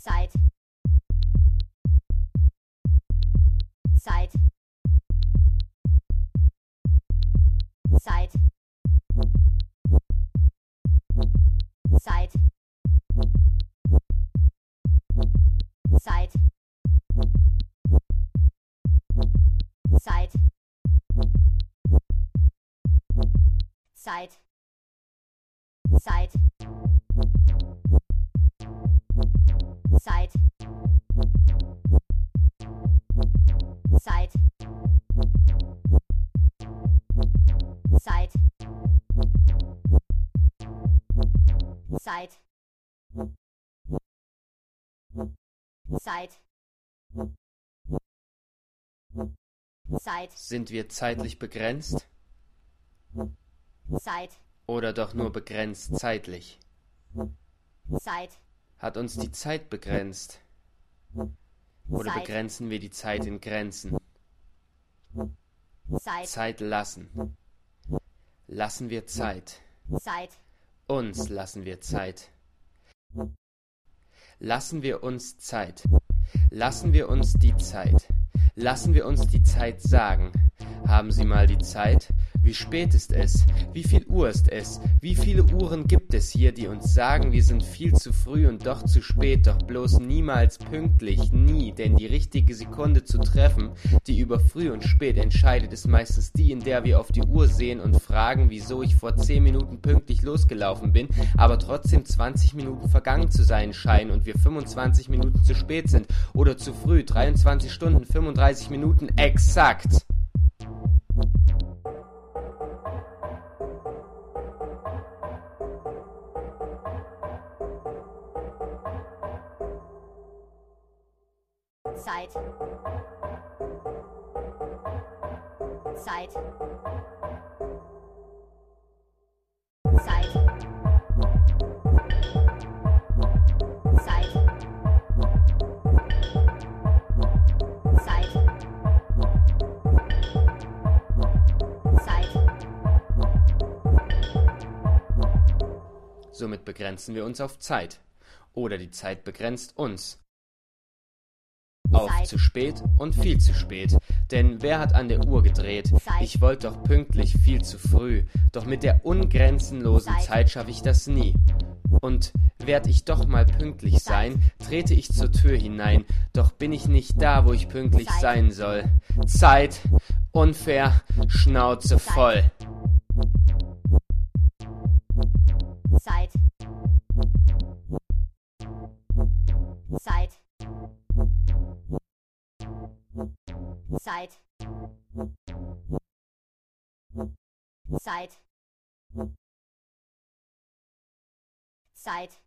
Zeit. Zeit. Zeit. Zeit. Zeit. Zeit. Zeit. Zeit. Zeit. Zeit. Zeit. Zeit. Zeit. Zeit. Sind wir zeitlich begrenzt Zeit. oder doch nur begrenzt zeitlich? Zeit. Hat uns die Zeit begrenzt oder Zeit. begrenzen wir die Zeit in Grenzen? Zeit. Zeit lassen. Lassen wir Zeit. Zeit. Uns lassen wir Zeit. Lassen wir uns Zeit. Lassen wir uns die Zeit. Lassen wir uns die Zeit sagen. Haben Sie mal die Zeit? Wie spät ist es? Wie viel Uhr ist es? Wie viele Uhren gibt es hier, die uns sagen, wir sind viel zu früh und doch zu spät, doch bloß niemals pünktlich, nie, denn die richtige Sekunde zu treffen, die über früh und spät entscheidet, ist meistens die, in der wir auf die Uhr sehen und fragen, wieso ich vor 10 Minuten pünktlich losgelaufen bin, aber trotzdem 20 Minuten vergangen zu sein scheinen und wir 25 Minuten zu spät sind oder zu früh, 23 Stunden, 35 Minuten exakt. Zeit. Zeit. Somit begrenzen wir uns auf Zeit. Oder die Zeit begrenzt uns. Auf zu spät und viel zu spät. Denn wer hat an der Uhr gedreht? Ich wollte doch pünktlich viel zu früh. Doch mit der ungrenzenlosen Zeit. Schaffe ich das nie. Und werd ich doch mal pünktlich sein, trete ich zur Tür hinein. Doch bin ich nicht da, wo ich pünktlich sein soll. Zeit, unfair, Schnauze voll. Zeit. Zeit. Zeit.